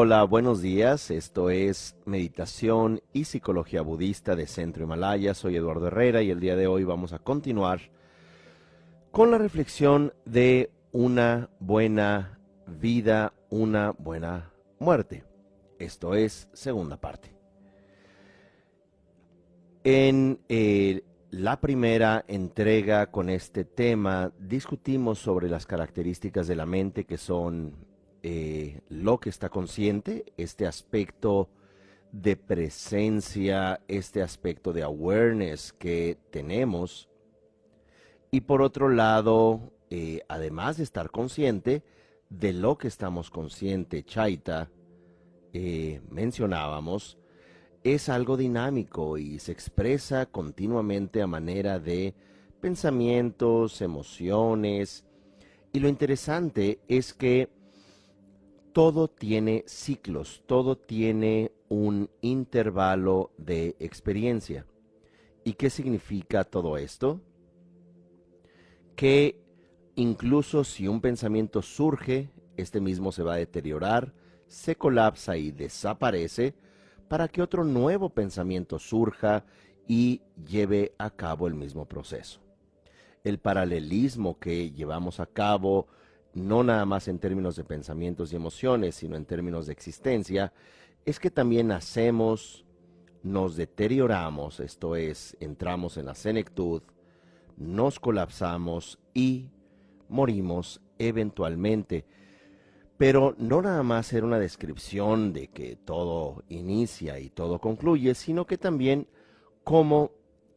Hola, buenos días. Esto es Meditación y Psicología Budista de Centro Himalaya. Soy Eduardo Herrera y el día de hoy vamos a continuar con la reflexión de una buena vida, una buena muerte. Esto es segunda parte. En eh, la primera entrega con este tema discutimos sobre las características de la mente que son eh, lo que está consciente, este aspecto de presencia, este aspecto de awareness que tenemos. Y por otro lado, eh, además de estar consciente de lo que estamos consciente, Chaita, eh, mencionábamos, es algo dinámico y se expresa continuamente a manera de pensamientos, emociones. Y lo interesante es que todo tiene ciclos, todo tiene un intervalo de experiencia. ¿Y qué significa todo esto? Que incluso si un pensamiento surge, este mismo se va a deteriorar, se colapsa y desaparece para que otro nuevo pensamiento surja y lleve a cabo el mismo proceso. El paralelismo que llevamos a cabo no nada más en términos de pensamientos y emociones, sino en términos de existencia, es que también nacemos, nos deterioramos, esto es, entramos en la senectud, nos colapsamos y morimos eventualmente. Pero no nada más era una descripción de que todo inicia y todo concluye, sino que también como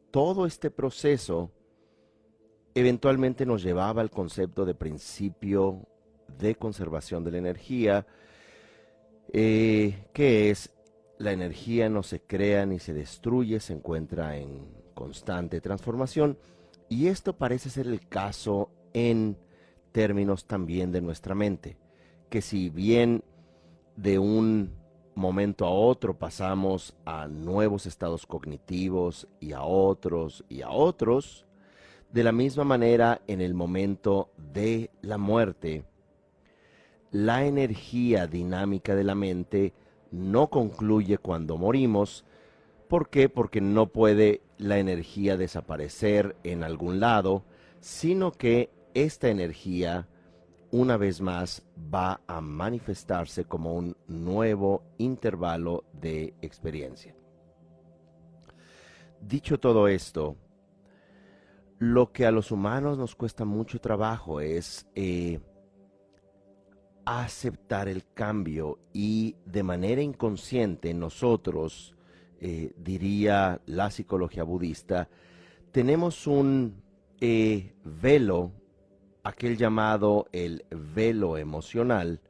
todo este proceso eventualmente nos llevaba al concepto de principio de conservación de la energía, eh, que es la energía no se crea ni se destruye, se encuentra en constante transformación, y esto parece ser el caso en términos también de nuestra mente, que si bien de un momento a otro pasamos a nuevos estados cognitivos y a otros y a otros, de la misma manera, en el momento de la muerte, la energía dinámica de la mente no concluye cuando morimos. ¿Por qué? Porque no puede la energía desaparecer en algún lado, sino que esta energía, una vez más, va a manifestarse como un nuevo intervalo de experiencia. Dicho todo esto, lo que a los humanos nos cuesta mucho trabajo es eh, aceptar el cambio y de manera inconsciente nosotros, eh, diría la psicología budista, tenemos un eh, velo, aquel llamado el velo emocional,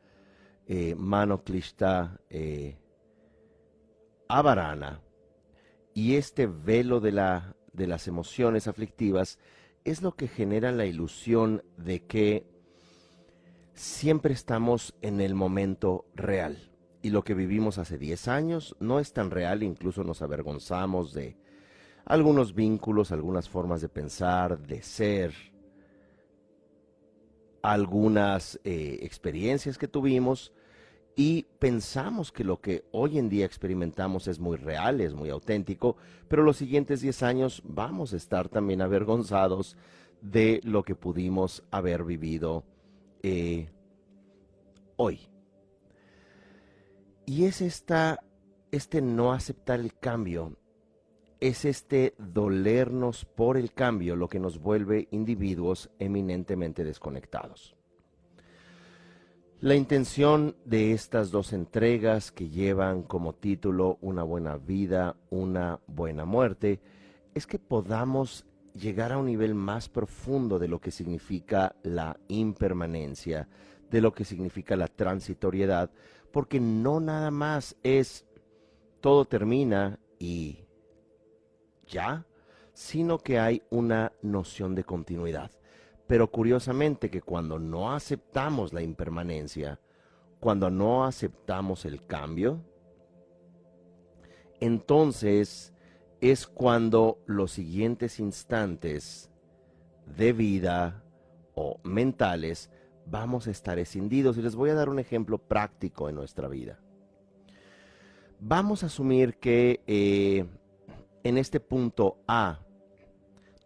mano clista avarana, y este velo de la de las emociones aflictivas es lo que genera la ilusión de que siempre estamos en el momento real. Y lo que vivimos hace 10 años no es tan real, incluso nos avergonzamos de algunos vínculos, algunas formas de pensar, de ser, algunas eh, experiencias que tuvimos y pensamos que lo que hoy en día experimentamos es muy real, es muy auténtico, pero los siguientes 10 años vamos a estar también avergonzados de lo que pudimos haber vivido eh, hoy. Y es esta, este no aceptar el cambio, es este dolernos por el cambio lo que nos vuelve individuos eminentemente desconectados. La intención de estas dos entregas que llevan como título Una buena vida, una buena muerte, es que podamos llegar a un nivel más profundo de lo que significa la impermanencia, de lo que significa la transitoriedad, porque no nada más es todo termina y ya, sino que hay una noción de continuidad. Pero curiosamente que cuando no aceptamos la impermanencia, cuando no aceptamos el cambio, entonces es cuando los siguientes instantes de vida o mentales vamos a estar escindidos. Y les voy a dar un ejemplo práctico en nuestra vida. Vamos a asumir que eh, en este punto A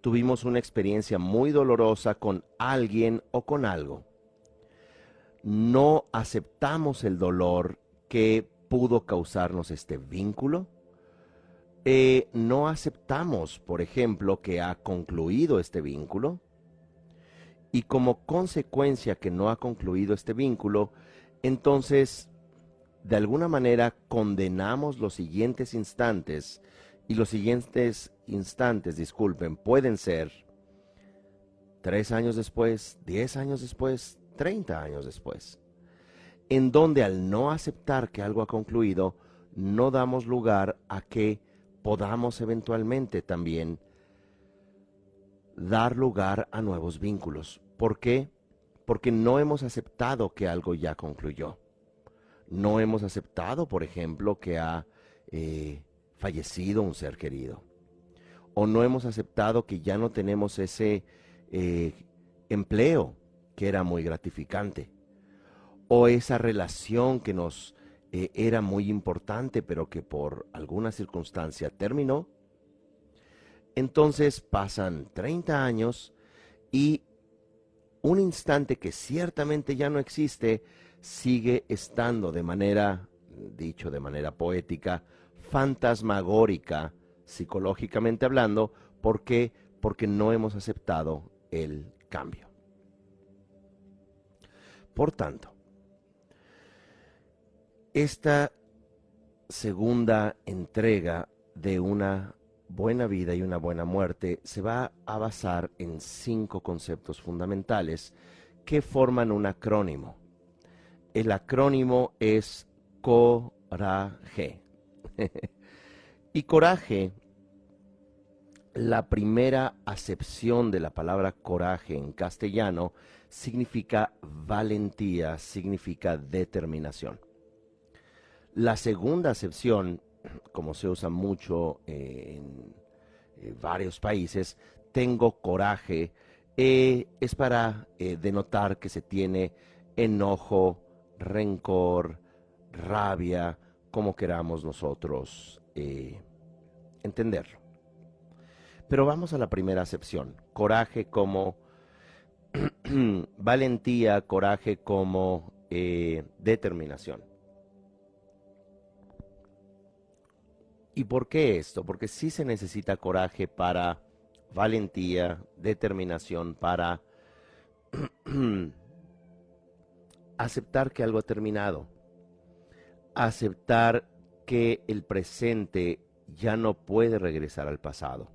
tuvimos una experiencia muy dolorosa con alguien o con algo. No aceptamos el dolor que pudo causarnos este vínculo. Eh, no aceptamos, por ejemplo, que ha concluido este vínculo. Y como consecuencia que no ha concluido este vínculo, entonces, de alguna manera, condenamos los siguientes instantes. Y los siguientes instantes, disculpen, pueden ser tres años después, diez años después, treinta años después en donde al no aceptar que algo ha concluido, no damos lugar a que podamos eventualmente también dar lugar a nuevos vínculos. ¿Por qué? Porque no hemos aceptado que algo ya concluyó. No hemos aceptado, por ejemplo, que ha eh, fallecido un ser querido. O no hemos aceptado que ya no tenemos ese eh, empleo que era muy gratificante o esa relación que nos eh, era muy importante pero que por alguna circunstancia terminó. Entonces pasan 30 años y un instante que ciertamente ya no existe sigue estando de manera, dicho de manera poética, fantasmagórica, psicológicamente hablando, ¿por qué? Porque no hemos aceptado el cambio. Por tanto, esta segunda entrega de una buena vida y una buena muerte se va a basar en cinco conceptos fundamentales que forman un acrónimo. El acrónimo es coraje. y coraje, la primera acepción de la palabra coraje en castellano significa valentía, significa determinación. La segunda acepción, como se usa mucho en, varios países, tengo coraje, eh, es para eh, denotar que se tiene enojo, rencor, rabia, como queramos nosotros eh, entenderlo. Pero vamos a la primera acepción. Coraje como valentía, coraje como determinación. ¿Y por qué esto? Porque sí se necesita coraje para valentía, determinación, para aceptar que algo ha terminado, aceptar que el presente ya no puede regresar al pasado.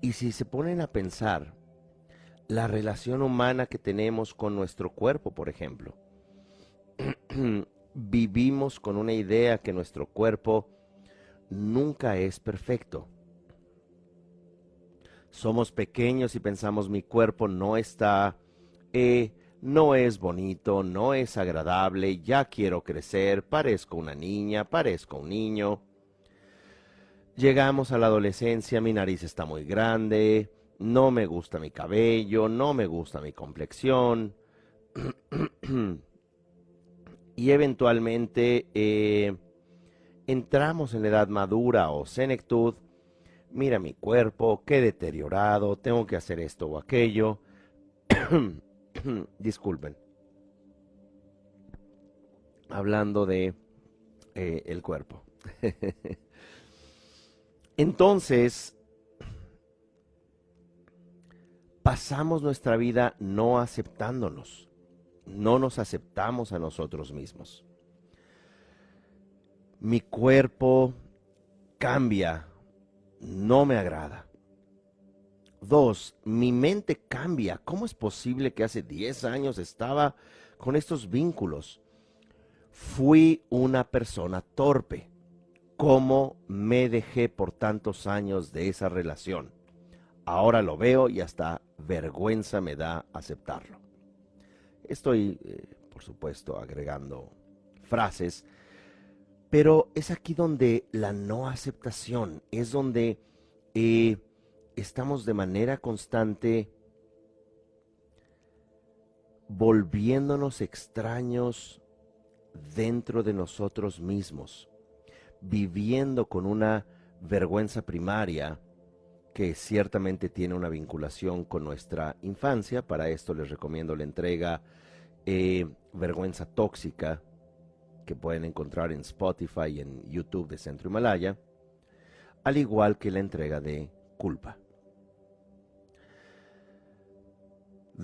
Y si se ponen a pensar, la relación humana que tenemos con nuestro cuerpo, por ejemplo, vivimos con una idea que nuestro cuerpo nunca es perfecto. Somos pequeños y pensamos mi cuerpo no está, eh, no es bonito, no es agradable, ya quiero crecer, parezco una niña, parezco un niño. Llegamos a la adolescencia, mi nariz está muy grande, no me gusta mi cabello, no me gusta mi complexión. y eventualmente eh, entramos en la edad madura o senectud, mira mi cuerpo, qué deteriorado, tengo que hacer esto o aquello. Disculpen. Hablando de eh, el cuerpo. Entonces, pasamos nuestra vida no aceptándonos, no nos aceptamos a nosotros mismos mi cuerpo cambia, no me agrada. Dos, mi mente cambia. ¿Cómo es posible que hace 10 años estaba con estos vínculos? Fui una persona torpe. ¿Cómo me dejé por tantos años de esa relación? Ahora lo veo y hasta vergüenza me da aceptarlo. Estoy, eh, por supuesto, agregando frases pero es aquí donde la no aceptación, es donde eh, estamos de manera constante volviéndonos extraños dentro de nosotros mismos, viviendo con una vergüenza primaria que ciertamente tiene una vinculación con nuestra infancia. Para esto les recomiendo la entrega eh, Vergüenza Tóxica, que pueden encontrar en Spotify y en YouTube de Centro Himalaya, al igual que la entrega de Culpa.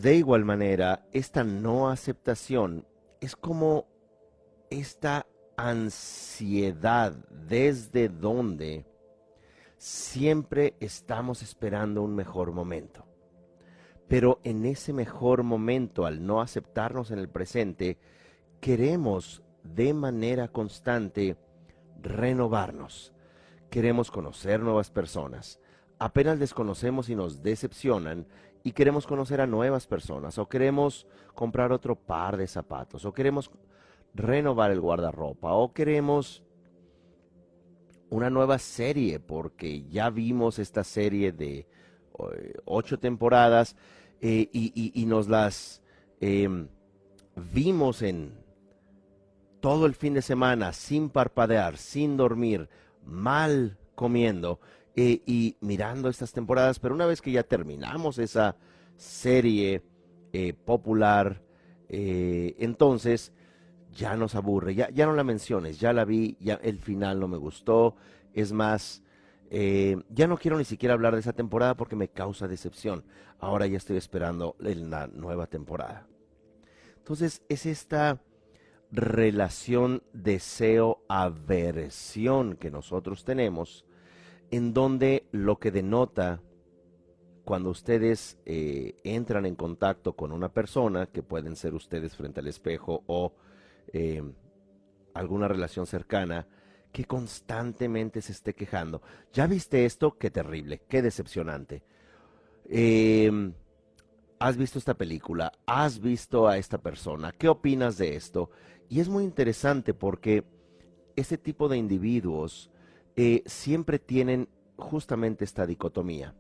De igual manera, esta no aceptación es como esta ansiedad desde donde siempre estamos esperando un mejor momento. Pero en ese mejor momento, al no aceptarnos en el presente, queremos de manera constante renovarnos. Queremos conocer nuevas personas. Apenas desconocemos y nos decepcionan y queremos conocer a nuevas personas o queremos comprar otro par de zapatos o queremos renovar el guardarropa o queremos una nueva serie porque ya vimos esta serie de eh, ocho temporadas eh, y, nos las em, vimos en todo el fin de semana sin parpadear, sin dormir, mal comiendo eh, y mirando estas temporadas, pero una vez que ya terminamos esa serie popular, entonces ya nos aburre, ya, ya no la menciones, ya la vi, ya el final no me gustó, es más, eh, ya no quiero ni siquiera hablar de esa temporada porque me causa decepción. Ahora ya estoy esperando la nueva temporada. Entonces es esta relación deseo-aversión que nosotros tenemos, en donde lo que denota cuando ustedes eh, entran en contacto con una persona, que pueden ser ustedes frente al espejo o eh, alguna relación cercana, que constantemente se esté quejando. ¿Ya viste esto? Qué terrible, qué decepcionante. Em, ¿Has visto esta película? ¿Has visto a esta persona? ¿Qué opinas de esto? Y es muy interesante porque este tipo de individuos eh, siempre tienen justamente esta dicotomía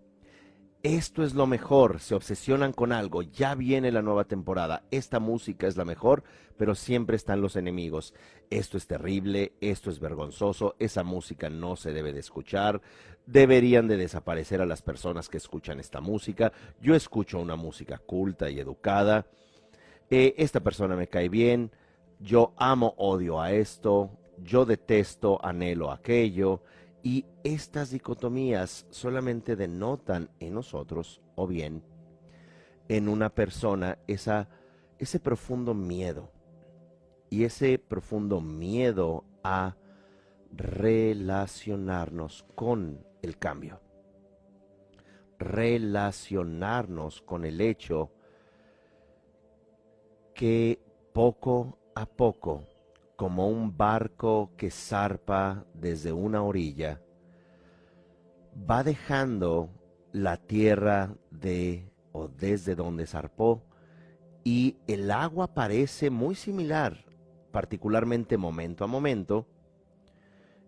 esto es lo mejor, se obsesionan con algo, ya viene la nueva temporada, esta música es la mejor, pero siempre están los enemigos. Esto es terrible, esto es vergonzoso, esa música no se debe de escuchar, deberían de desaparecer a las personas que escuchan esta música. Yo escucho una música culta y educada, eh, esta persona me cae bien, yo amo, odio a esto, yo detesto, anhelo aquello. Y estas dicotomías solamente denotan en nosotros, o bien en una persona, esa, ese profundo miedo. Y ese profundo miedo a relacionarnos con el cambio. Relacionarnos con el hecho que poco a poco como un barco que zarpa desde una orilla, va dejando la tierra de o desde donde zarpó y el agua parece muy similar, particularmente momento a momento.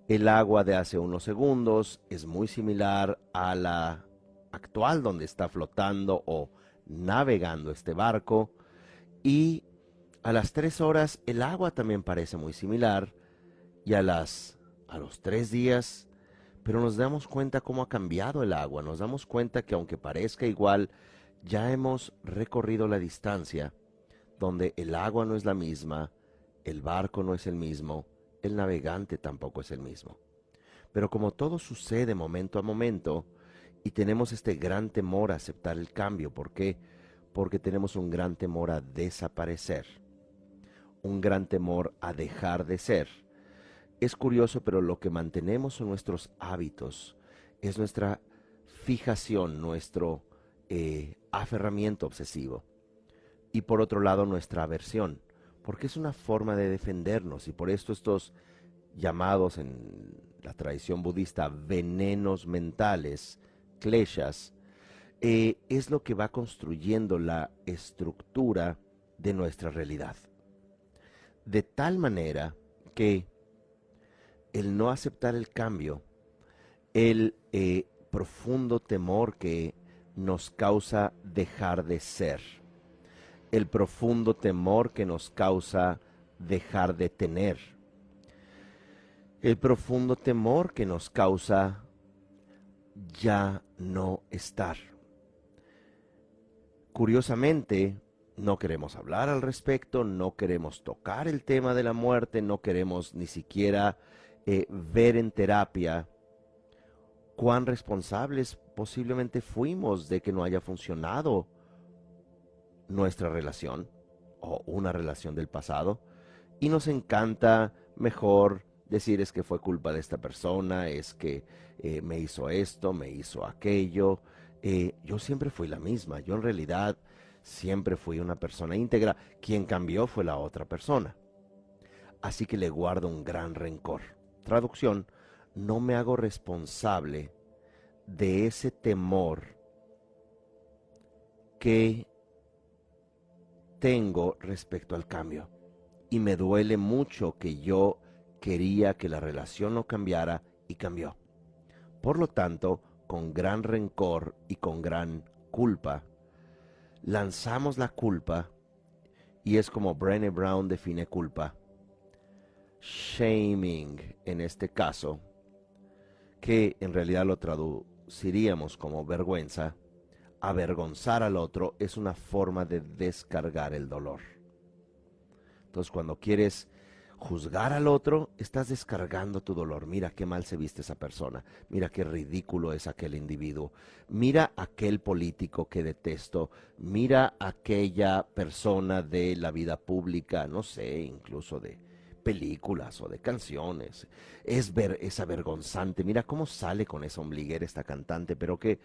El agua de hace unos segundos es muy similar a la actual donde está flotando o navegando este barco y a las tres horas el agua también parece muy similar y a las a los tres días, pero nos damos cuenta cómo ha cambiado el agua, nos damos cuenta que aunque parezca igual, ya hemos recorrido la distancia donde el agua no es la misma, el barco no es el mismo, el navegante tampoco es el mismo. Pero como todo sucede momento a momento, y tenemos este gran temor a aceptar el cambio, ¿por qué? Porque tenemos un gran temor a desaparecer un gran temor a dejar de ser. Es curioso, pero lo que mantenemos son nuestros hábitos, es nuestra fijación, nuestro eh, aferramiento obsesivo. Y por otro lado, nuestra aversión, porque es una forma de defendernos y por esto estos llamados en la tradición budista venenos mentales, kleshas, eh, es lo que va construyendo la estructura de nuestra realidad de tal manera que el no aceptar el cambio, el eh, profundo temor que nos causa dejar de ser, el profundo temor que nos causa dejar de tener. El profundo temor que nos causa ya no estar. Curiosamente, no queremos hablar al respecto, no queremos tocar el tema de la muerte, no queremos ni siquiera eh, ver en terapia cuán responsables posiblemente fuimos de que no haya funcionado nuestra relación o una relación del pasado. Y nos encanta mejor decir es que fue culpa de esta persona, es que eh, me hizo esto, me hizo aquello. Eh, yo siempre fui la misma, yo en realidad siempre fui una persona íntegra, quien cambió fue la otra persona. Así que le guardo un gran rencor. Traducción, no me hago responsable de ese temor que tengo respecto al cambio. Y me duele mucho que yo quería que la relación no cambiara y cambió. Por lo tanto, con gran rencor y con gran culpa, lanzamos la culpa y es como Brené Brown define culpa. Shaming en este caso, que en realidad lo traduciríamos como vergüenza, avergonzar al otro es una forma de descargar el dolor. Entonces cuando quieres juzgar al otro, estás descargando tu dolor. Mira qué mal se viste esa persona. Mira qué ridículo es aquel individuo. Mira aquel político que detesto. Mira aquella persona de la vida pública, no sé, incluso de películas o de canciones. Es, ver, es avergonzante. Mira cómo sale con esa ombliguera esta cantante, pero que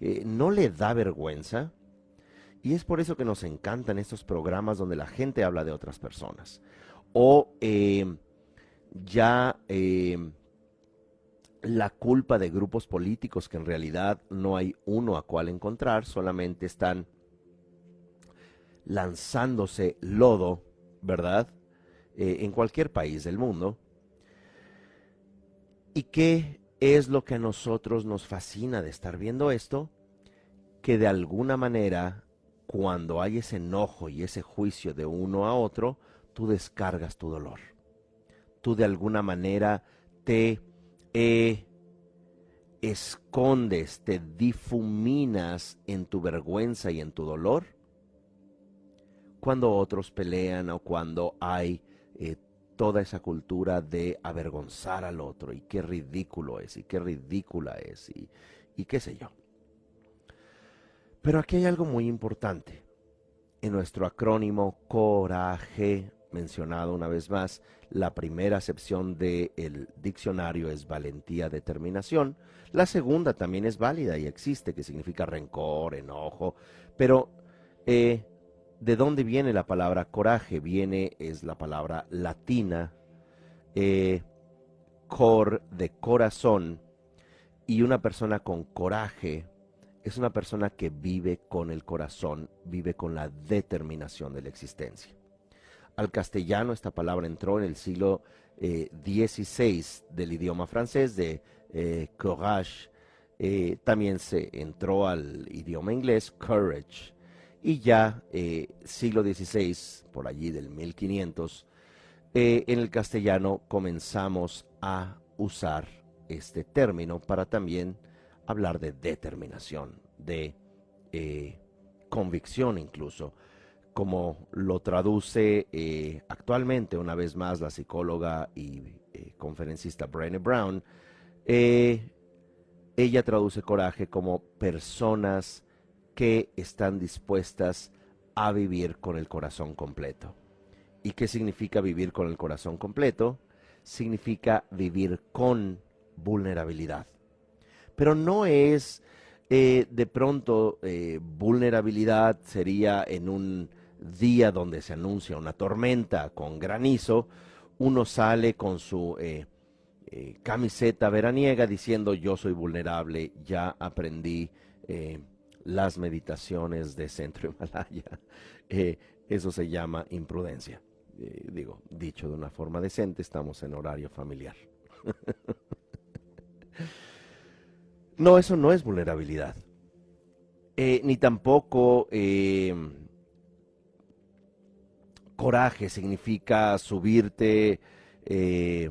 eh, no le da vergüenza. Y es por eso que nos encantan estos programas donde la gente habla de otras personas o eh, ya eh, la culpa de grupos políticos que en realidad no hay uno a cual encontrar, solamente están lanzándose lodo, ¿verdad? Eh, en cualquier país del mundo. ¿Y qué es lo que a nosotros nos fascina de estar viendo esto? Que de alguna manera, cuando hay ese enojo y ese juicio de uno a otro, tú descargas tu dolor. Tú de alguna manera te eh, escondes, te difuminas en tu vergüenza y en tu dolor. Cuando otros pelean o cuando hay eh, toda esa cultura de avergonzar al otro y qué ridículo es y qué ridícula es y, y qué sé yo. Pero aquí hay algo muy importante. En nuestro acrónimo coraje mencionado una vez más, la primera acepción del diccionario es valentía, determinación. La segunda también es válida y existe, que significa rencor, enojo. Pero, eh, ¿de dónde viene la palabra coraje? Viene, es la palabra latina, eh, cor, de corazón. Y una persona con coraje es una persona que vive con el corazón, vive con la determinación de la existencia al castellano. Esta palabra entró en el siglo XVI eh, del idioma francés, de eh, courage. Eh, también se entró al idioma inglés, courage. Y ya siglo XVI, por allí del 1500, en el castellano comenzamos a usar este término para también hablar de determinación, de convicción incluso como lo traduce eh, actualmente una vez más la psicóloga y eh, conferencista Brené Brown, eh, ella traduce coraje como personas que están dispuestas a vivir con el corazón completo. ¿Y qué significa vivir con el corazón completo? Significa vivir con vulnerabilidad. Pero no es de pronto vulnerabilidad, sería en un día donde se anuncia una tormenta con granizo, uno sale con su eh, eh, camiseta veraniega diciendo yo soy vulnerable, ya aprendí eh, las meditaciones de Centro Himalaya. eso se llama imprudencia. digo, dicho de una forma decente, estamos en horario familiar. no, eso no es vulnerabilidad. ni tampoco coraje significa subirte eh,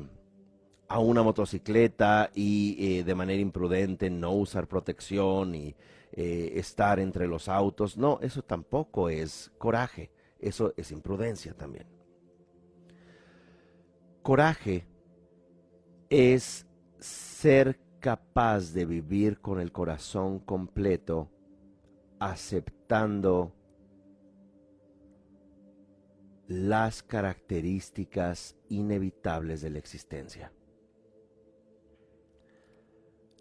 a una motocicleta y eh, de manera imprudente no usar protección y eh, estar entre los autos. No, eso tampoco es coraje, eso es imprudencia también. Coraje es ser capaz de vivir con el corazón completo, aceptando las características inevitables de la existencia.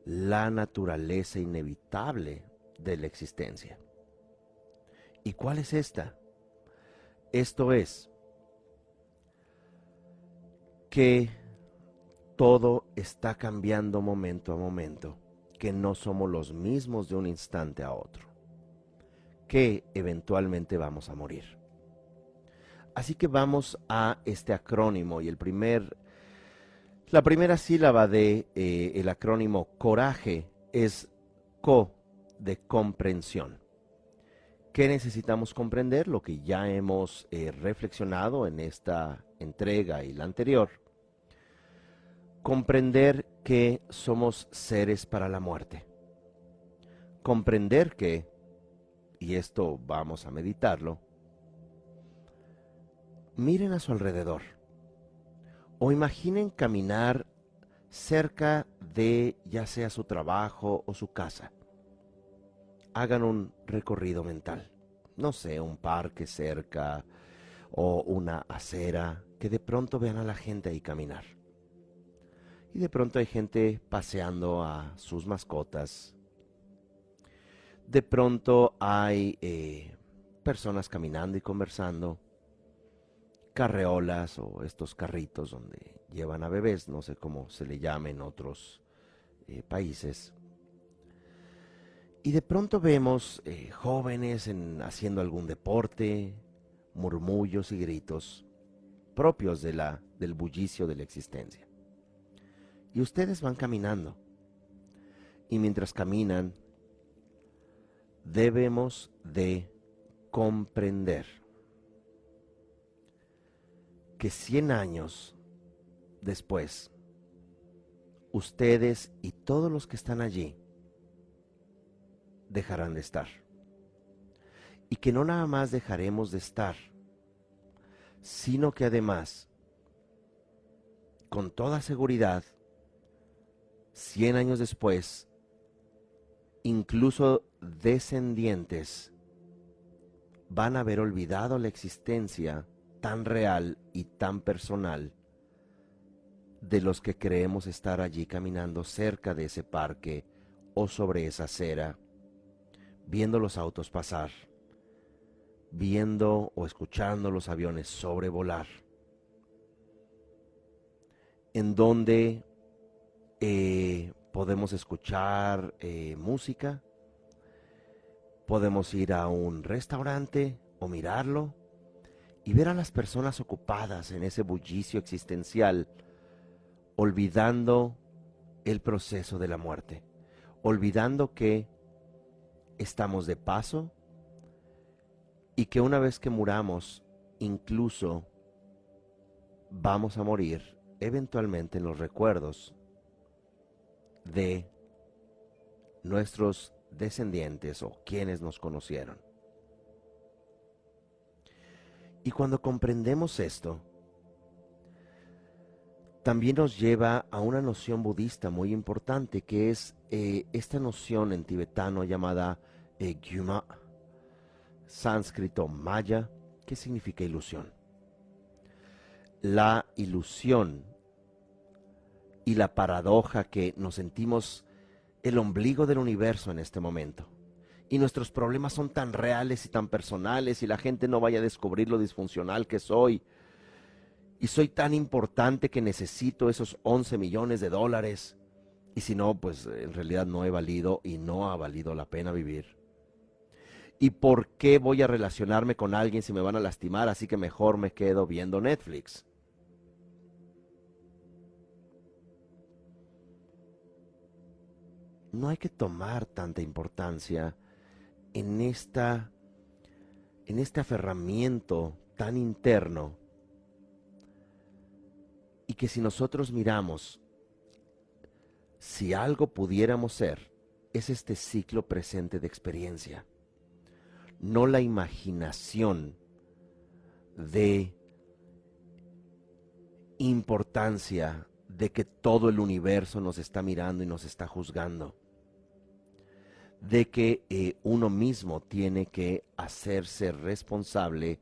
La naturaleza inevitable de la existencia. ¿Y cuál es esta? Esto es que todo está cambiando momento a momento, que no somos los mismos de un instante a otro, que eventualmente vamos a morir. Así que vamos a este acrónimo y el la primera sílaba de eh, el acrónimo coraje es co de comprensión. ¿Qué necesitamos comprender? Lo que ya hemos eh, reflexionado en esta entrega y la anterior. Comprender que somos seres para la muerte. Comprender que, y esto vamos a meditarlo, miren a su alrededor o imaginen caminar cerca de ya sea su trabajo o su casa. Hagan un recorrido mental, no sé, un parque cerca o una acera, que de pronto vean a la gente ahí caminar. Y de pronto hay gente paseando a sus mascotas. De pronto hay eh, personas caminando y conversando carreolas o estos carritos donde llevan a bebés, no sé cómo se le llame en otros eh, países. Y de pronto vemos eh, jóvenes en, haciendo algún deporte, murmullos y gritos propios de la, del bullicio de la existencia. Y ustedes van caminando. Y mientras caminan, debemos de comprender que 100 años después, ustedes y todos los que están allí dejarán de estar. Y que no nada más dejaremos de estar, sino que además, con toda seguridad, 100 años después, incluso descendientes van a haber olvidado la existencia tan real y tan personal de los que creemos estar allí caminando cerca de ese parque o sobre esa acera, viendo los autos pasar, viendo o escuchando los aviones sobrevolar, en donde eh, podemos escuchar eh, música, podemos ir a un restaurante o mirarlo, y ver a las personas ocupadas en ese bullicio existencial, olvidando el proceso de la muerte, olvidando que estamos de paso y que una vez que muramos, incluso vamos a morir eventualmente en los recuerdos de nuestros descendientes o quienes nos conocieron. Y cuando comprendemos esto, también nos lleva a una noción budista muy importante, que es eh, esta noción en tibetano llamada eh, Gyuma, sánscrito maya, que significa ilusión. La ilusión y la paradoja que nos sentimos el ombligo del universo en este momento y nuestros problemas son tan reales y tan personales y la gente no vaya a descubrir lo disfuncional que soy. Y soy tan importante que necesito esos 11 millones de dólares. Y si no, pues en realidad no he valido y no ha valido la pena vivir. ¿Y por qué voy a relacionarme con alguien si me van a lastimar? Así que mejor me quedo viendo Netflix. No hay que tomar tanta importancia en, esta, en este aferramiento tan interno. Y que si nosotros miramos, si algo pudiéramos ser, es este ciclo presente de experiencia, no la imaginación de importancia de que todo el universo nos está mirando y nos está juzgando, de que eh, uno mismo tiene que hacerse responsable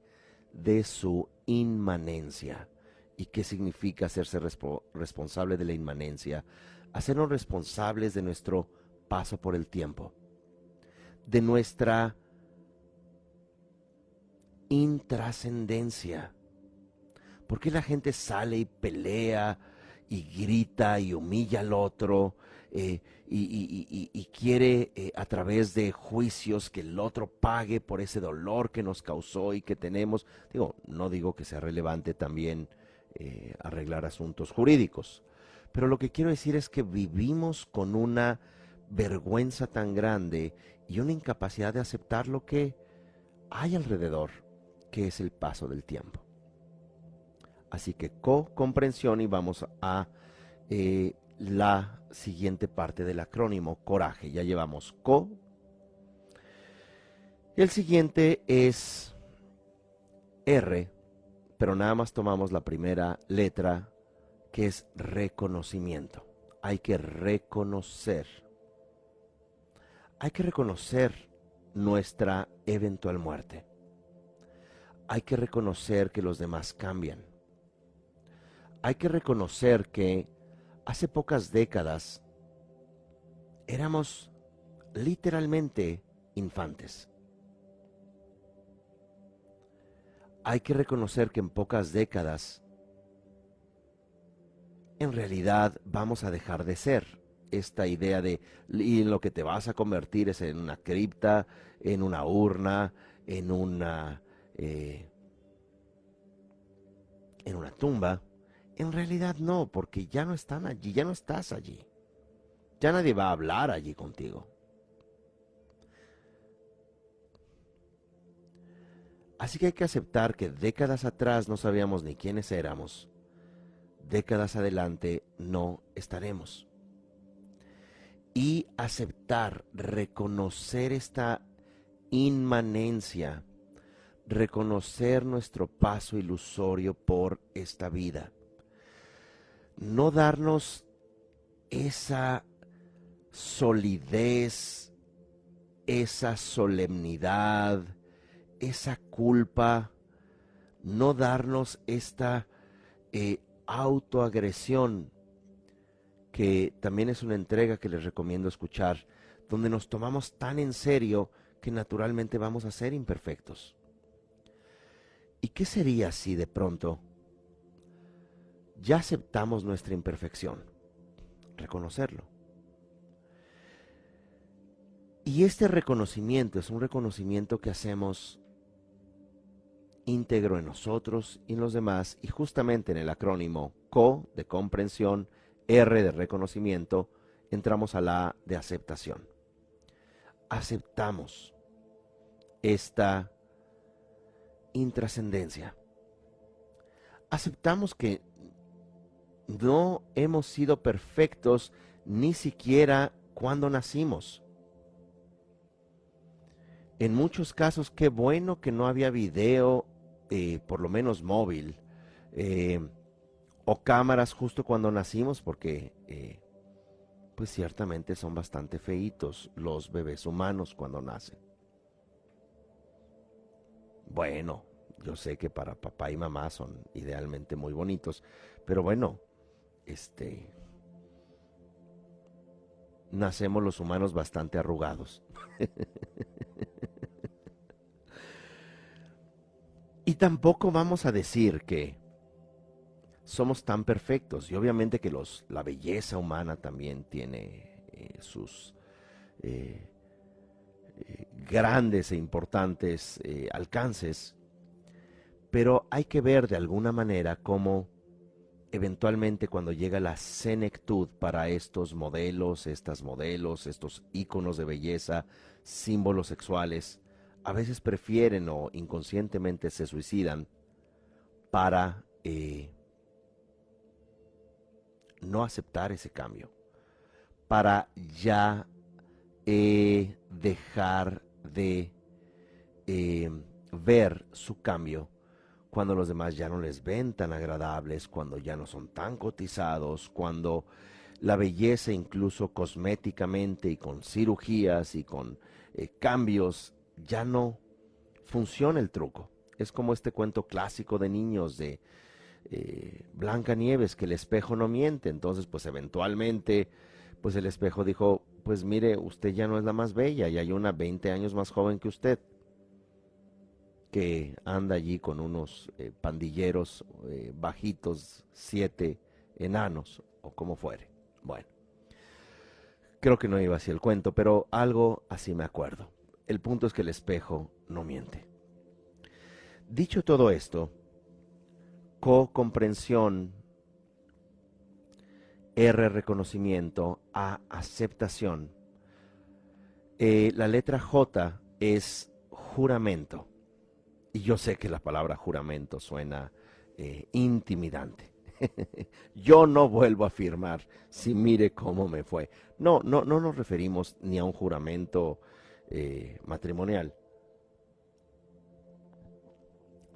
de su inmanencia. ¿Y qué significa hacerse responsable de la inmanencia? Hacernos responsables de nuestro paso por el tiempo, de nuestra intrascendencia. ¿Por qué la gente sale y pelea y grita y humilla al otro eh, y, quiere eh, a través de juicios que el otro pague por ese dolor que nos causó y que tenemos? Digo, no digo que sea relevante también eh, arreglar asuntos jurídicos, pero lo que quiero decir es que vivimos con una vergüenza tan grande y una incapacidad de aceptar lo que hay alrededor, que es el paso del tiempo. Así que co-comprensión y vamos a la siguiente parte del acrónimo, coraje. Ya llevamos co. El siguiente es R, pero nada más tomamos la primera letra, que es reconocimiento. Hay que reconocer. Hay que reconocer nuestra eventual muerte. Hay que reconocer que los demás cambian hay que reconocer que hace pocas décadas éramos literalmente infantes. Hay que reconocer que en pocas décadas en realidad vamos a dejar de ser esta idea de y lo que te vas a convertir es en una cripta, en una urna, en una eh, en una tumba. En realidad no, porque ya no están allí, ya no estás allí. Ya nadie va a hablar allí contigo. Así que hay que aceptar que décadas atrás no sabíamos ni quiénes éramos. Décadas adelante no estaremos. Y aceptar, reconocer esta inmanencia, reconocer nuestro paso ilusorio por esta vida no darnos esa solidez, esa solemnidad, esa culpa, no darnos esta eh, autoagresión, que también es una entrega que les recomiendo escuchar, donde nos tomamos tan en serio que naturalmente vamos a ser imperfectos. ¿Y qué sería si de pronto ya aceptamos nuestra imperfección. Reconocerlo. Y este reconocimiento es un reconocimiento que hacemos íntegro en nosotros y en los demás, y justamente en el acrónimo CO de comprensión, R de reconocimiento, entramos a la de aceptación. Aceptamos esta intrascendencia. Aceptamos que no hemos sido perfectos ni siquiera cuando nacimos. En muchos casos, qué bueno que no había video, eh, por lo menos móvil, eh, o cámaras justo cuando nacimos, porque eh, pues ciertamente son bastante feitos los bebés humanos cuando nacen. Bueno, yo sé que para papá y mamá son idealmente muy bonitos, pero bueno, este, nacemos los humanos bastante arrugados. y tampoco vamos a decir que somos tan perfectos. Y obviamente que los, la belleza humana también tiene eh, sus eh, eh, grandes e importantes alcances. Pero hay que ver de alguna manera cómo eventualmente cuando llega la senectud para estos modelos, estas modelos, estos íconos de belleza, símbolos sexuales, a veces prefieren o inconscientemente se suicidan para eh, no aceptar ese cambio, para ya eh, dejar de eh, ver su cambio cuando los demás ya no les ven tan agradables, cuando ya no son tan cotizados, cuando la belleza incluso cosméticamente y con cirugías y con eh, cambios ya no funciona el truco. Es como este cuento clásico de niños de eh, Blanca Nieves, que el espejo no miente. Entonces, pues eventualmente, pues el espejo dijo, pues mire, usted ya no es la más bella y hay una 20 años más joven que usted que anda allí con unos eh, pandilleros bajitos, siete enanos o como fuere. Bueno, creo que no iba así el cuento, pero algo así me acuerdo. El punto es que el espejo no miente. Dicho todo esto, co-comprensión, R reconocimiento, A aceptación. Eh, la letra J es juramento. Y yo sé que la palabra juramento suena eh, intimidante. Yo no vuelvo a firmar si mire cómo me fue. No, no, no nos referimos ni a un juramento eh, matrimonial,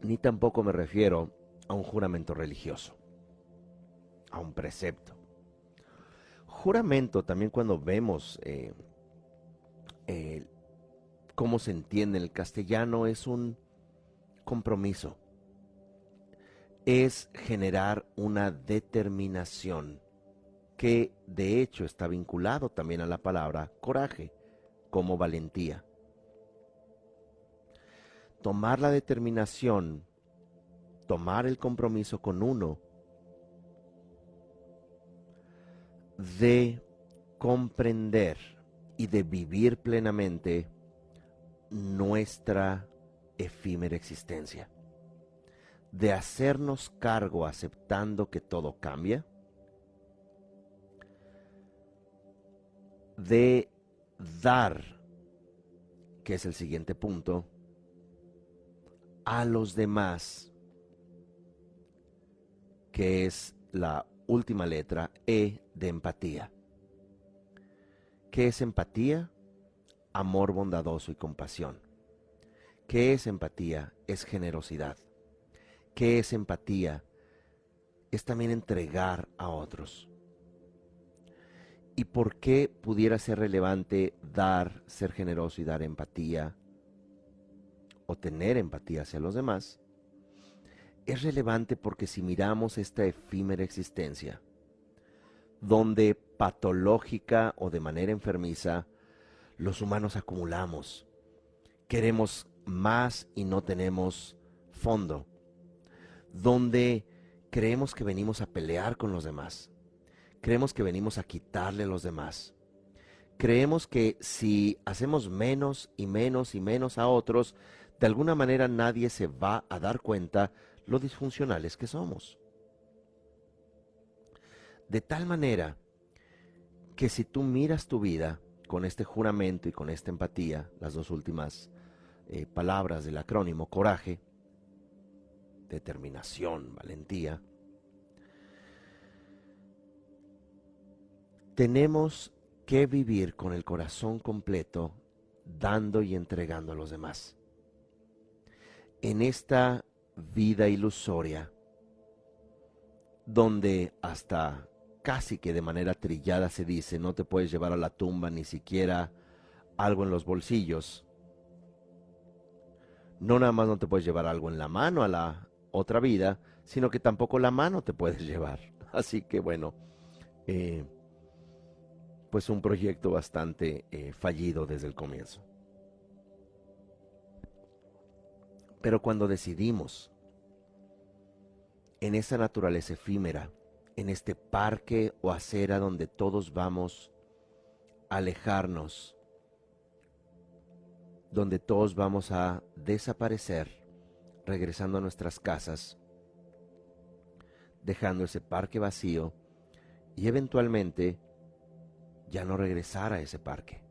ni tampoco me refiero a un juramento religioso, a un precepto. Juramento también cuando vemos eh, cómo se entiende en el castellano es un compromiso es generar una determinación que de hecho está vinculado también a la palabra coraje, como valentía. Tomar la determinación, tomar el compromiso con uno de comprender y de vivir plenamente nuestra efímera existencia de hacernos cargo aceptando que todo cambia, de dar, que es el siguiente punto, a los demás, que es la última letra, E de empatía. ¿Qué es empatía? Amor bondadoso y compasión. ¿Qué es empatía? Es generosidad. ¿Qué es empatía? Es también entregar a otros. ¿Y por qué pudiera ser relevante dar, ser generoso y dar empatía o tener empatía hacia los demás? Es relevante porque si miramos esta efímera existencia, donde patológica o de manera enfermiza, los humanos acumulamos, queremos más y no tenemos fondo, donde creemos que venimos a pelear con los demás. Creemos que venimos a quitarle a los demás. Creemos que si hacemos menos y menos y menos a otros, de alguna manera nadie se va a dar cuenta lo disfuncionales que somos. De tal manera que si tú miras tu vida con este juramento y con esta empatía, las dos últimas eh, palabras del acrónimo coraje, determinación, valentía, tenemos que vivir con el corazón completo, dando y entregando a los demás. En esta vida ilusoria, donde hasta casi que de manera trillada se dice, no te puedes llevar a la tumba ni siquiera algo en los bolsillos. No nada más no te puedes llevar algo en la mano a la, otra vida, sino que tampoco la mano te puedes llevar. Así que bueno, eh, pues un proyecto bastante eh, fallido desde el comienzo. Pero cuando decidimos en esa naturaleza efímera, en este parque o acera donde todos vamos a alejarnos, donde todos vamos a desaparecer, regresando a nuestras casas, dejando ese parque vacío y eventualmente ya no regresar a ese parque,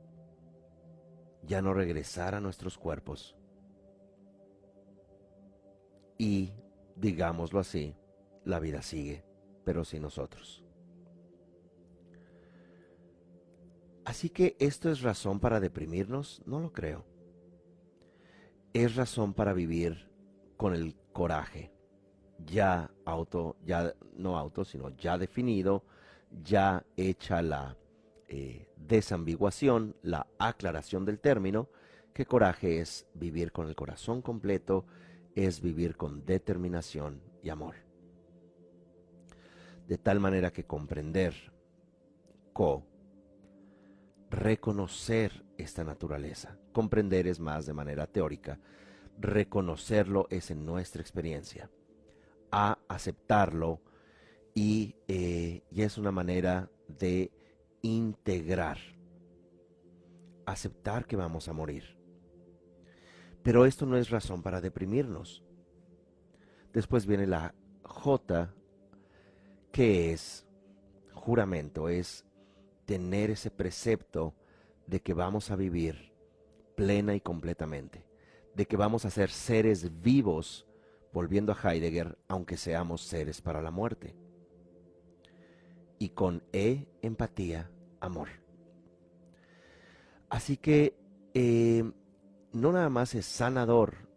ya no regresar a nuestros cuerpos y digámoslo así, la vida sigue, pero sin nosotros. Así que esto es razón para deprimirnos, no lo creo. Es razón para vivir con el coraje ya auto, ya no auto, sino ya definido, ya hecha la eh, desambiguación, la aclaración del término, que coraje es vivir con el corazón completo, es vivir con determinación y amor. De tal manera que comprender, co, reconocer esta naturaleza. Comprender es más de manera teórica, reconocerlo es en nuestra experiencia a aceptarlo y, eh, y es una manera de integrar, aceptar que vamos a morir. Pero esto no es razón para deprimirnos. Después viene la J, que es juramento, es tener ese precepto de que vamos a vivir plena y completamente, de que vamos a ser seres vivos volviendo a Heidegger, aunque seamos seres para la muerte. Y con E, empatía, amor. Así que eh, no nada más es sanador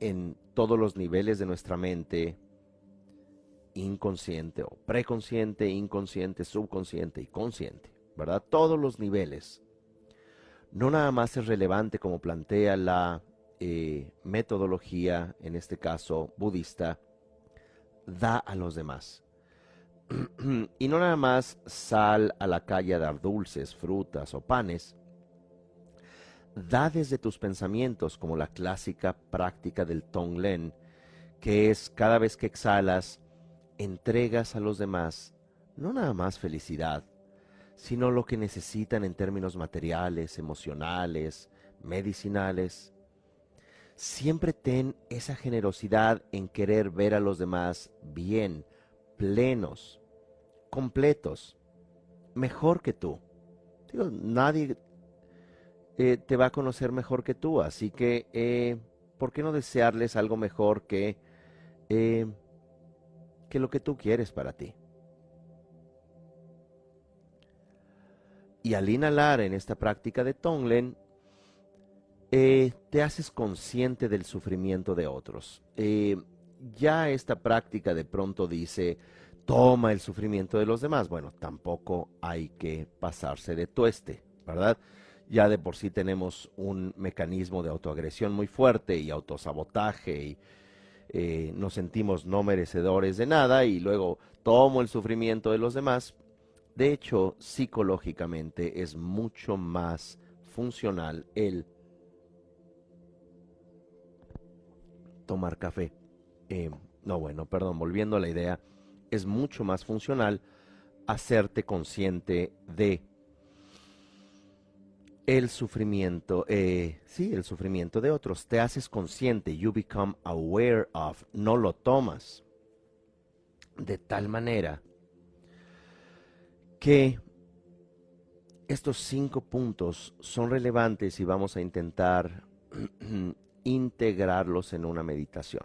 en todos los niveles de nuestra mente, inconsciente o preconsciente, inconsciente, subconsciente y consciente, ¿verdad? Todos los niveles. No nada más es relevante como plantea la eh, metodología, en este caso budista, da a los demás. y no nada más sal a la calle a dar dulces, frutas o panes. Da desde tus pensamientos, como la clásica práctica del Tonglen, que es cada vez que exhalas, entregas a los demás no nada más felicidad, sino lo que necesitan en términos materiales, emocionales, medicinales, siempre ten esa generosidad en querer ver a los demás bien, plenos, completos, mejor que tú. nadie eh, te va a conocer mejor que tú, así que, eh, ¿por qué no desearles algo mejor que, eh, que lo que tú quieres para ti? Y al inhalar en esta práctica de Tonglen, eh, te haces consciente del sufrimiento de otros. Eh, ya esta práctica de pronto dice, toma el sufrimiento de los demás. Bueno, tampoco hay que pasarse de tueste, ¿verdad? Ya de por sí tenemos un mecanismo de autoagresión muy fuerte y autosabotaje y eh, nos sentimos no merecedores de nada y luego tomo el sufrimiento de los demás. De hecho, psicológicamente es mucho más funcional el tomar café. Eh, no, bueno, perdón, volviendo a la idea, es mucho más funcional hacerte consciente de el sufrimiento, eh, sí, el sufrimiento de otros. Te haces consciente, you become aware of, no lo tomas. De tal manera que estos cinco puntos son relevantes y vamos a intentar integrarlos en una meditación.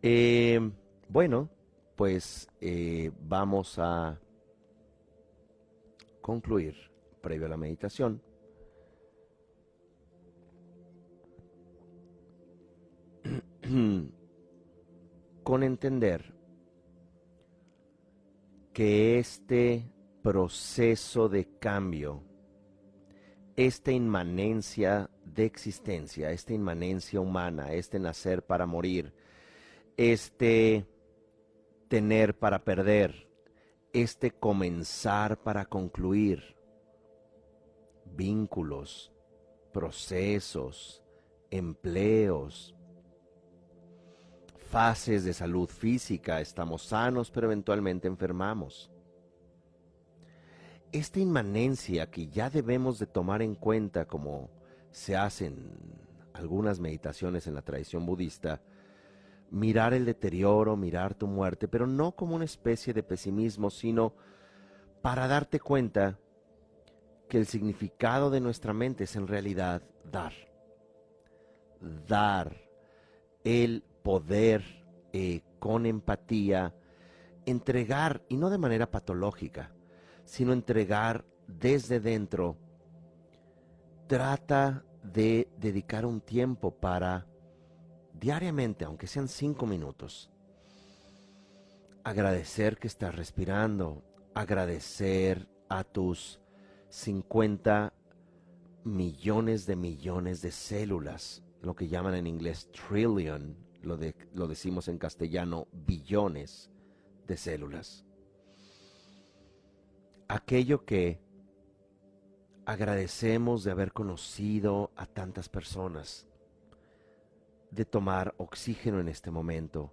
Eh, bueno, pues eh, vamos a concluir previo a la meditación. con entender que este proceso de cambio, esta inmanencia de existencia, esta inmanencia humana, este nacer para morir, este tener para perder, este comenzar para concluir, vínculos, procesos, empleos, fases de salud física, estamos sanos pero eventualmente enfermamos. Esta inmanencia que ya debemos de tomar en cuenta como se hacen algunas meditaciones en la tradición budista, mirar el deterioro, mirar tu muerte, pero no como una especie de pesimismo, sino para darte cuenta que el significado de nuestra mente es en realidad dar. Dar el poder eh, con empatía entregar, y no de manera patológica, sino entregar desde dentro, trata de dedicar un tiempo para diariamente, aunque sean cinco minutos, agradecer que estás respirando, agradecer a tus 50 millones de millones de células, lo que llaman en inglés trillion, lo, de, lo decimos en castellano billones de células. Aquello que agradecemos de haber conocido a tantas personas, de tomar oxígeno en este momento,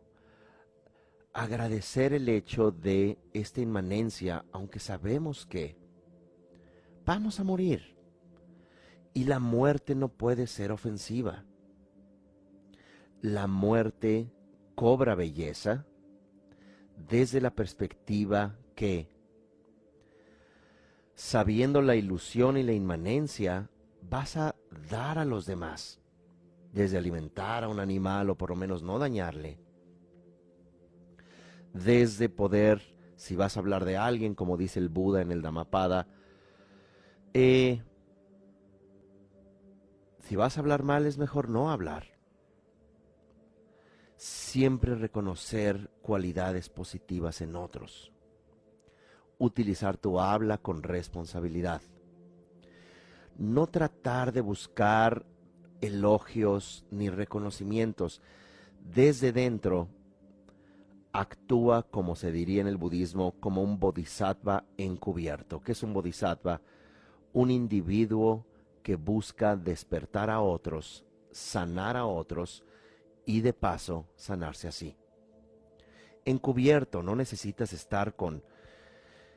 agradecer el hecho de esta inmanencia, aunque sabemos que vamos a morir y la muerte no puede ser ofensiva. La muerte cobra belleza desde la perspectiva que, sabiendo la ilusión y la inmanencia, vas a dar a los demás, desde alimentar a un animal o por lo menos no dañarle, desde poder, si vas a hablar de alguien, como dice el Buda en el Dhammapada, eh, si vas a hablar mal es mejor no hablar. Siempre reconocer cualidades positivas en otros. Utilizar tu habla con responsabilidad. No tratar de buscar elogios ni reconocimientos. Desde dentro, actúa, como se diría en el budismo, como un bodhisattva encubierto. ¿Qué es un bodhisattva? Un individuo que busca despertar a otros, sanar a otros y de paso sanarse así. Encubierto, no necesitas estar con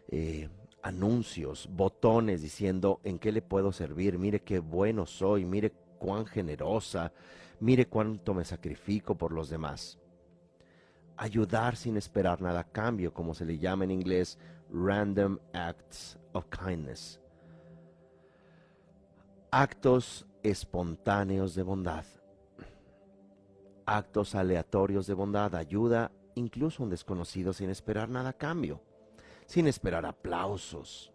eh, anuncios, botones diciendo en qué le puedo servir, mire qué bueno soy, mire cuán generosa, mire cuánto me sacrifico por los demás. Ayudar sin esperar nada a cambio, como se le llama en inglés, random acts of kindness actos espontáneos de bondad, actos aleatorios de bondad, ayuda incluso a un desconocido sin esperar nada a cambio, sin esperar aplausos.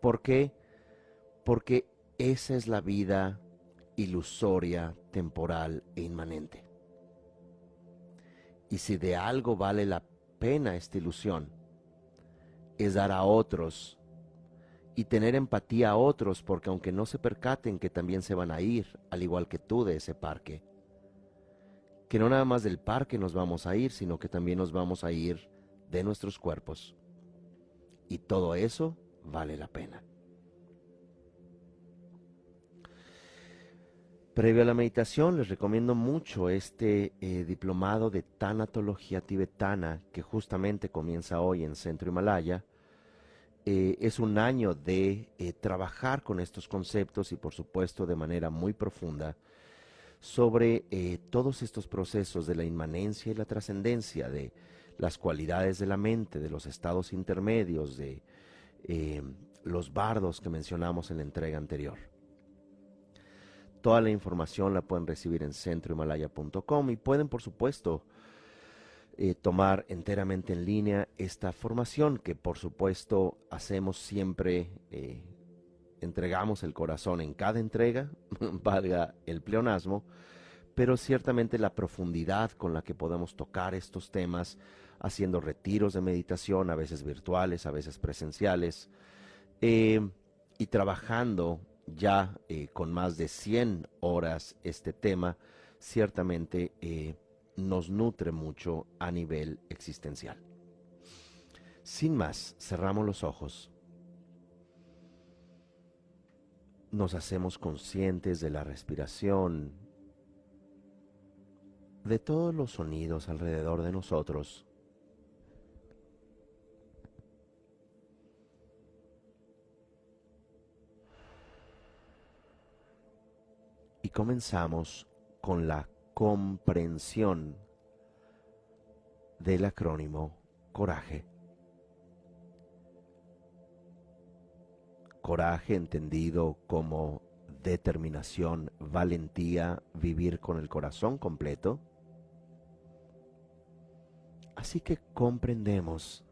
¿Por qué? Porque esa es la vida ilusoria, temporal e inmanente. Y si de algo vale la pena esta ilusión, es dar a otros y tener empatía a otros, porque aunque no se percaten que también se van a ir, al igual que tú de ese parque, que no nada más del parque nos vamos a ir, sino que también nos vamos a ir de nuestros cuerpos. Y todo eso vale la pena. Previo a la meditación les recomiendo mucho este eh, diplomado de tanatología tibetana que justamente comienza hoy en Centro Himalaya eh, es un año de eh, trabajar con estos conceptos y por supuesto de manera muy profunda sobre eh, todos estos procesos de la inmanencia y la trascendencia, de las cualidades de la mente, de los estados intermedios, de los bardos que mencionamos en la entrega anterior. Toda la información la pueden recibir en centrohimalaya.com y pueden por supuesto eh, tomar enteramente en línea esta formación que por supuesto hacemos siempre, eh, entregamos el corazón en cada entrega, valga el pleonasmo, pero ciertamente la profundidad con la que podemos tocar estos temas, haciendo retiros de meditación, a veces virtuales, a veces presenciales, eh, y trabajando ya con más de 100 horas este tema, ciertamente nos nutre mucho a nivel existencial. Sin más, cerramos los ojos. Nos hacemos conscientes de la respiración, de todos los sonidos alrededor de nosotros. Y comenzamos con la comprensión del acrónimo coraje. Coraje entendido como determinación, valentía, vivir con el corazón completo. Así que comprendemos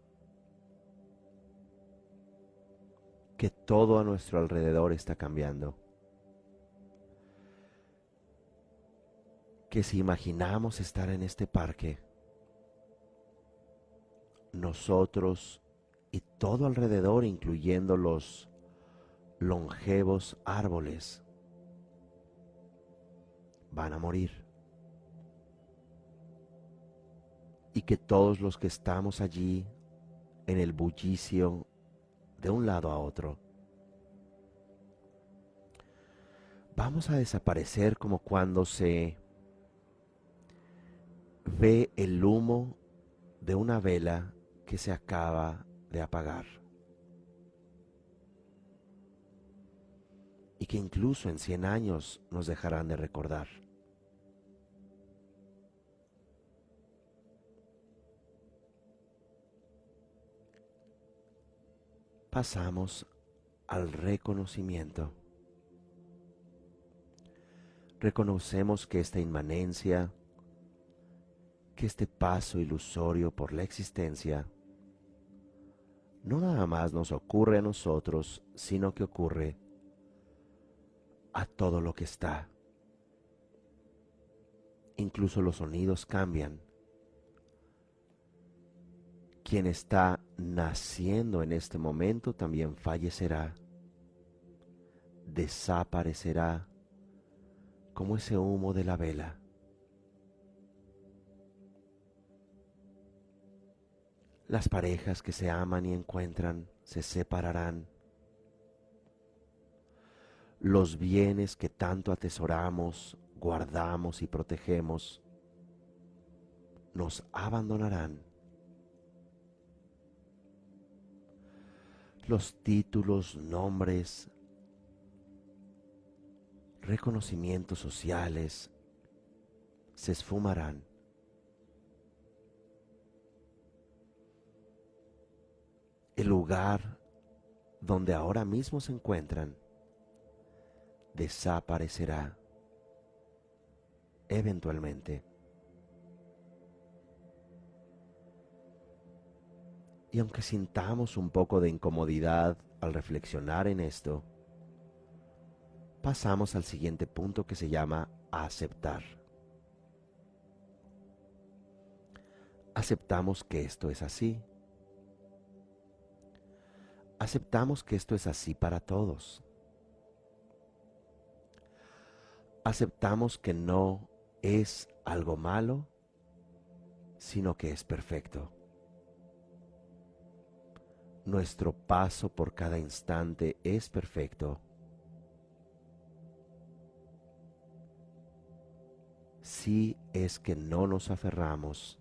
que todo a nuestro alrededor está cambiando. Que si imaginamos estar en este parque, nosotros y todo alrededor, incluyendo los longevos árboles, van a morir. Y que todos los que estamos allí en el bullicio de un lado a otro, vamos a desaparecer como cuando se ve el humo de una vela que se acaba de apagar. Y que incluso en 100 años nos dejarán de recordar. pasamos al reconocimiento. Reconocemos que esta inmanencia, que este paso ilusorio por la existencia, no nada más nos ocurre a nosotros, sino que ocurre a todo lo que está. Incluso los sonidos cambian quien está naciendo en este momento también fallecerá, desaparecerá como ese humo de la vela. Las parejas que se aman y encuentran se separarán. Los bienes que tanto atesoramos, guardamos y protegemos nos abandonarán los títulos, nombres, reconocimientos sociales se esfumarán. El lugar donde ahora mismo se encuentran desaparecerá eventualmente. Y aunque sintamos un poco de incomodidad al reflexionar en esto, pasamos al siguiente punto que se llama aceptar. Aceptamos que esto es así. Aceptamos que esto es así para todos. Aceptamos que no es algo malo, sino que es perfecto nuestro paso por cada instante es perfecto. Si es que no nos aferramos,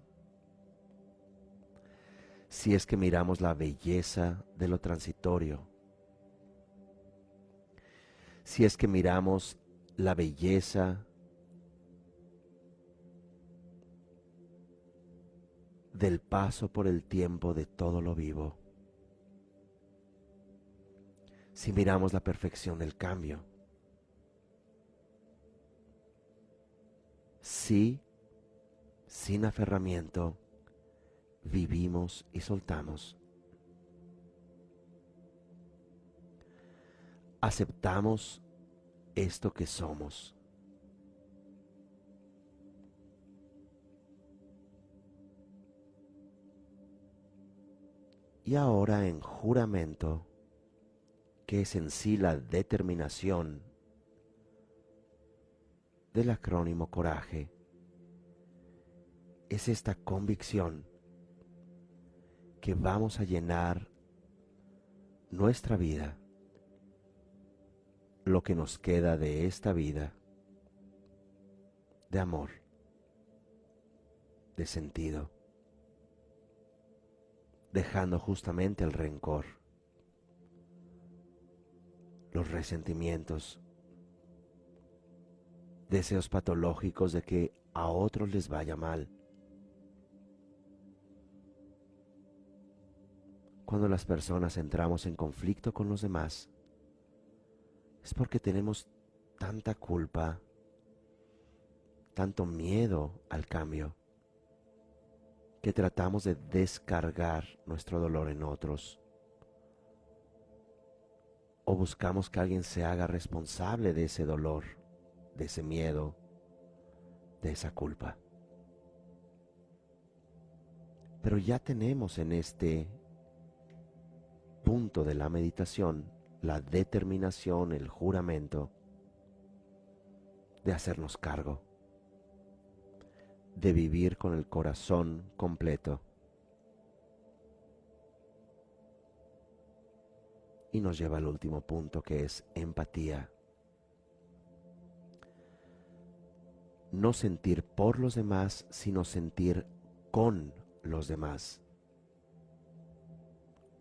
si es que miramos la belleza de lo transitorio, si es que miramos la belleza del paso por el tiempo de todo lo vivo si miramos la perfección del cambio. Si, sin aferramiento, vivimos y soltamos. Aceptamos esto que somos. Y ahora en juramento que es en sí la determinación del acrónimo coraje, es esta convicción que vamos a llenar nuestra vida, lo que nos queda de esta vida, de amor, de sentido, dejando justamente el rencor los resentimientos, deseos patológicos de que a otros les vaya mal. Cuando las personas entramos en conflicto con los demás, es porque tenemos tanta culpa, tanto miedo al cambio, que tratamos de descargar nuestro dolor en otros o buscamos que alguien se haga responsable de ese dolor, de ese miedo, de esa culpa. Pero ya tenemos en este punto de la meditación la determinación, el juramento de hacernos cargo, de vivir con el corazón completo. Y nos lleva al último punto que es empatía. No sentir por los demás, sino sentir con los demás.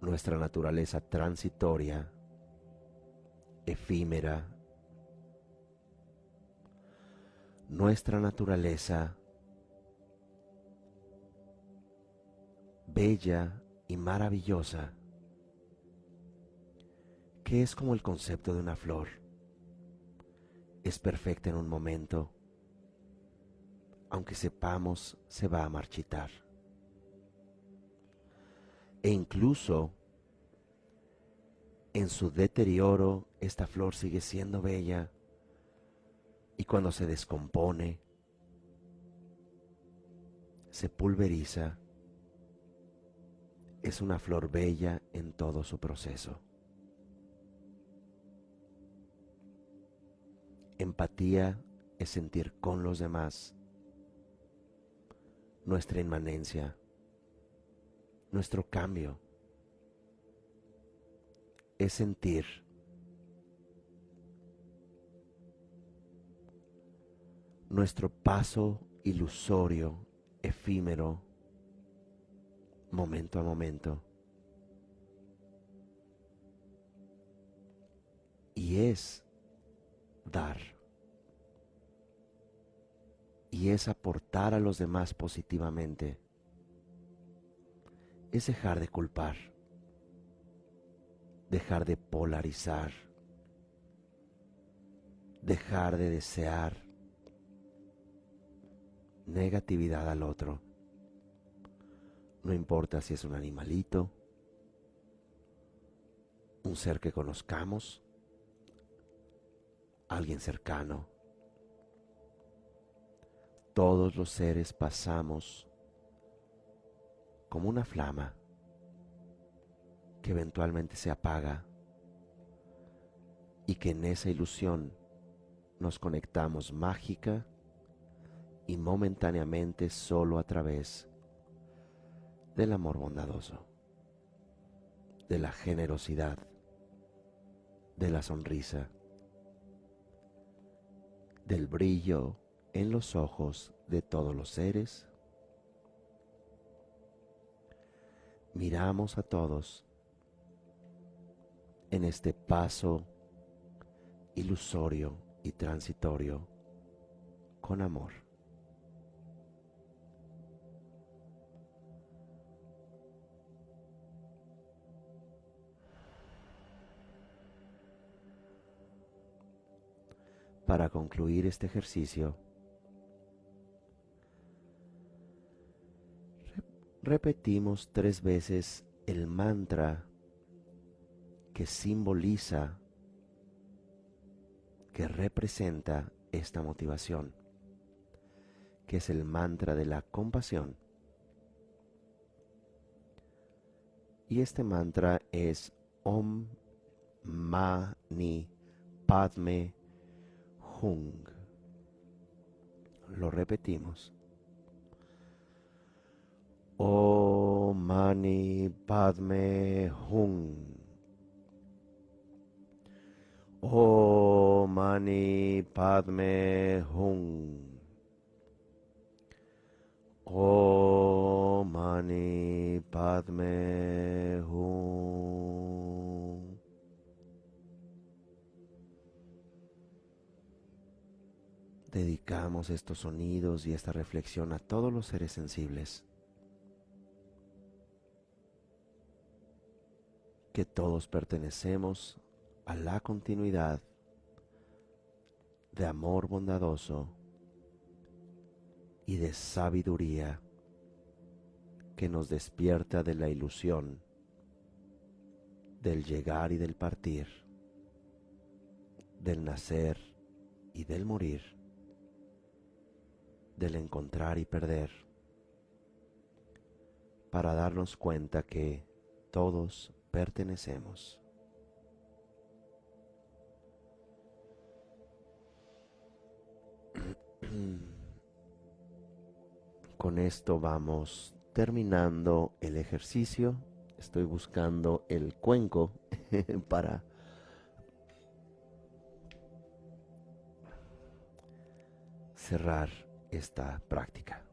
Nuestra naturaleza transitoria, efímera, nuestra naturaleza bella y maravillosa, que es como el concepto de una flor. Es perfecta en un momento, aunque sepamos se va a marchitar. E incluso en su deterioro esta flor sigue siendo bella y cuando se descompone, se pulveriza, es una flor bella en todo su proceso. Empatía es sentir con los demás nuestra inmanencia, nuestro cambio. Es sentir nuestro paso ilusorio, efímero, momento a momento. Y es dar. Y es aportar a los demás positivamente. Es dejar de culpar. Dejar de polarizar. Dejar de desear negatividad al otro. No importa si es un animalito, un ser que conozcamos, alguien cercano. Todos los seres pasamos como una flama que eventualmente se apaga y que en esa ilusión nos conectamos mágica y momentáneamente solo a través del amor bondadoso, de la generosidad, de la sonrisa, del brillo en los ojos de todos los seres. Miramos a todos en este paso ilusorio y transitorio con amor. para concluir este ejercicio, repetimos tres veces el mantra que simboliza, que representa esta motivación, que es el mantra de la compasión. Y este mantra es Om Mani Padme Hung. Lo repetimos. Om Mani Padme Hung. Om Mani Padme Hung. Om Mani Padme Hum. dedicamos estos sonidos y esta reflexión a todos los seres sensibles. Que todos pertenecemos a la continuidad de amor bondadoso y de sabiduría que nos despierta de la ilusión del llegar y del partir, del nacer y del morir, del encontrar y perder, para darnos cuenta que todos pertenecemos. Con esto vamos terminando el ejercicio. Estoy buscando el cuenco para cerrar esta práctica.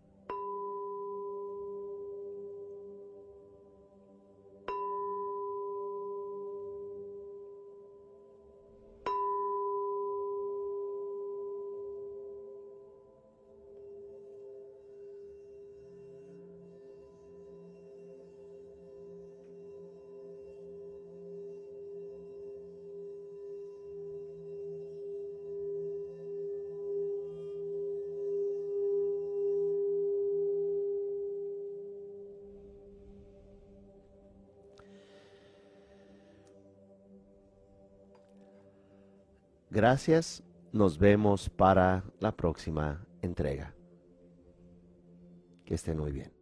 Gracias, nos vemos para la próxima entrega. Que estén muy bien.